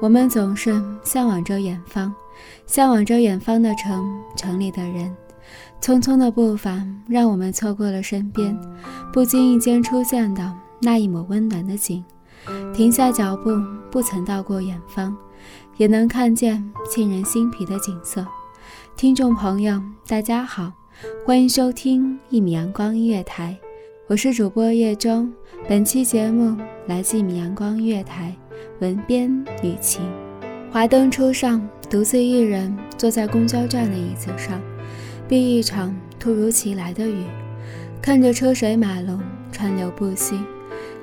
我们总是向往着远方，向往着远方的城，城里的人。匆匆的步伐让我们错过了身边不经意间出现的那一抹温暖的景。停下脚步，不曾到过远方，也能看见沁人心脾的景色。听众朋友，大家好，欢迎收听一米阳光音乐台，我是主播叶中。本期节目来自阳光月台。文编雨晴，华灯初上，独自一人坐在公交站的椅子上，避一场突如其来的雨，看着车水马龙，川流不息，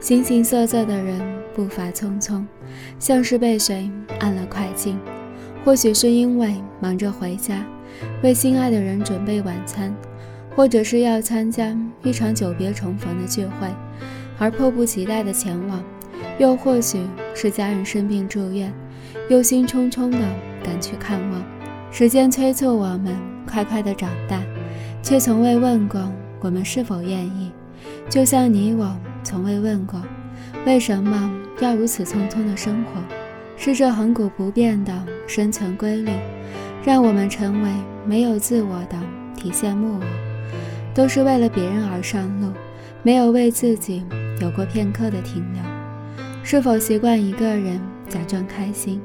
形形色色的人步伐匆匆，像是被谁按了快进。或许是因为忙着回家，为心爱的人准备晚餐，或者是要参加一场久别重逢的聚会，而迫不及待地前往。又或许是家人生病住院，忧心忡忡的赶去看望。时间催促我们快快的长大，却从未问过我们是否愿意。就像你我从未问过，为什么要如此匆匆的生活？是这恒古不变的生存规律，让我们成为没有自我的体现木偶，都是为了别人而上路，没有为自己有过片刻的停留。是否习惯一个人假装开心，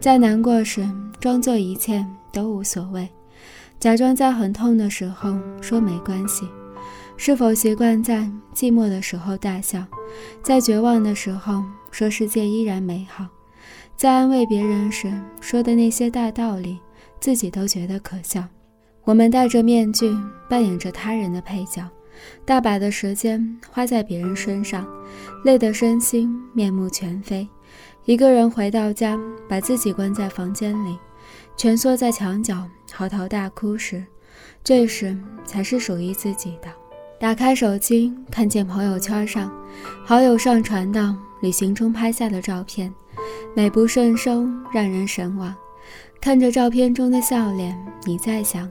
在难过时装作一切都无所谓，假装在很痛的时候说没关系？是否习惯在寂寞的时候大笑，在绝望的时候说世界依然美好，在安慰别人时说的那些大道理，自己都觉得可笑？我们戴着面具扮演着他人的配角。大把的时间花在别人身上，累得身心面目全非。一个人回到家，把自己关在房间里，蜷缩在墙角嚎啕大哭时，这时才是属于自己的。打开手机，看见朋友圈上好友上传的旅行中拍下的照片，美不胜收，让人神往。看着照片中的笑脸，你在想。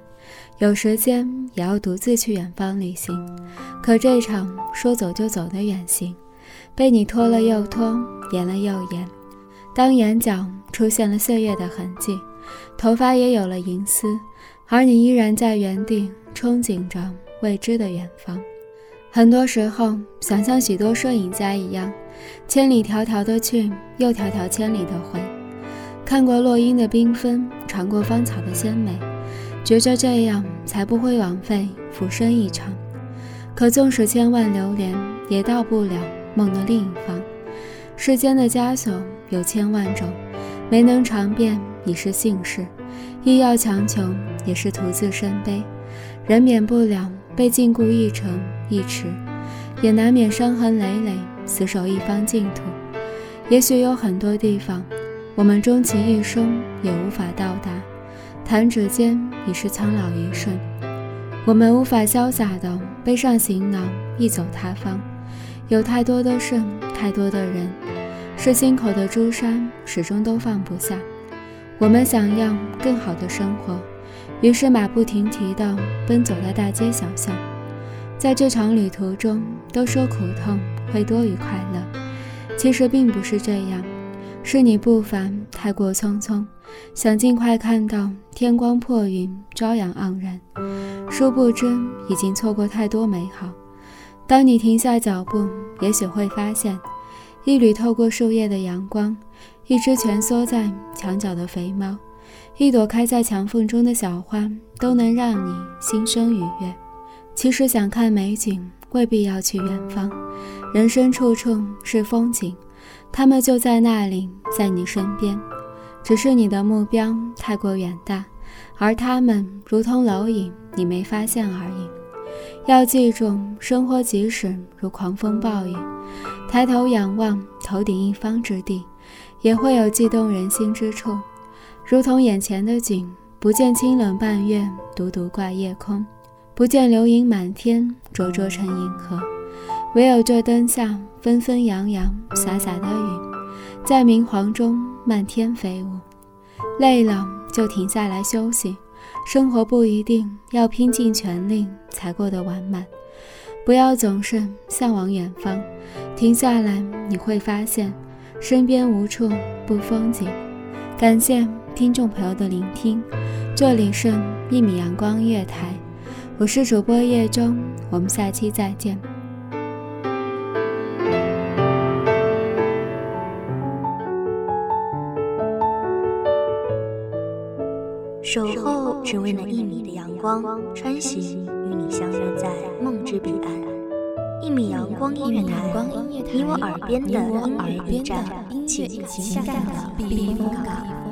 有时间也要独自去远方旅行，可这场说走就走的远行，被你拖了又拖，延了又延。当眼角出现了岁月的痕迹，头发也有了银丝，而你依然在原地憧憬着未知的远方。很多时候，想像许多摄影家一样，千里迢迢的去，又迢迢千里的回，看过落英的缤纷，尝过芳草的鲜美。觉着这样才不会枉费浮生一场，可纵使千万流连，也到不了梦的另一方。世间的枷锁有千万种，没能尝遍已是幸事，亦要强求也是徒自身悲。人免不了被禁锢一城一池，也难免伤痕累累，死守一方净土。也许有很多地方，我们终其一生也无法到达。弹指间已是苍老一瞬，我们无法潇洒地背上行囊，一走他方。有太多的事，太多的人，是心口的朱砂，始终都放不下。我们想要更好的生活，于是马不停蹄地奔走在大街小巷。在这场旅途中，都说苦痛会多于快乐，其实并不是这样，是你步伐太过匆匆。想尽快看到天光破云，朝阳盎然，殊不知已经错过太多美好。当你停下脚步，也许会发现，一缕透过树叶的阳光，一只蜷缩在墙角的肥猫，一朵开在墙缝中的小花，都能让你心生愉悦。其实想看美景，未必要去远方，人生处处是风景，它们就在那里，在你身边。只是你的目标太过远大，而他们如同蝼蚁，你没发现而已。要记住，生活即使如狂风暴雨，抬头仰望头顶一方之地，也会有悸动人心之处。如同眼前的景，不见清冷半月，独独挂夜空；不见流萤满天，灼灼成银河。唯有这灯下纷纷扬扬、洒洒的雨，在明黄中漫天飞舞。累了就停下来休息。生活不一定要拼尽全力才过得完满，不要总是向往远方，停下来你会发现，身边无处不风景。感谢听众朋友的聆听，这里是一米阳光月台，我是主播叶中，我们下期再见。守候只为那一米的阳光，穿行与你相约在梦之彼岸。一米阳光音乐台，你我耳边的音乐驿站，情感的避风港。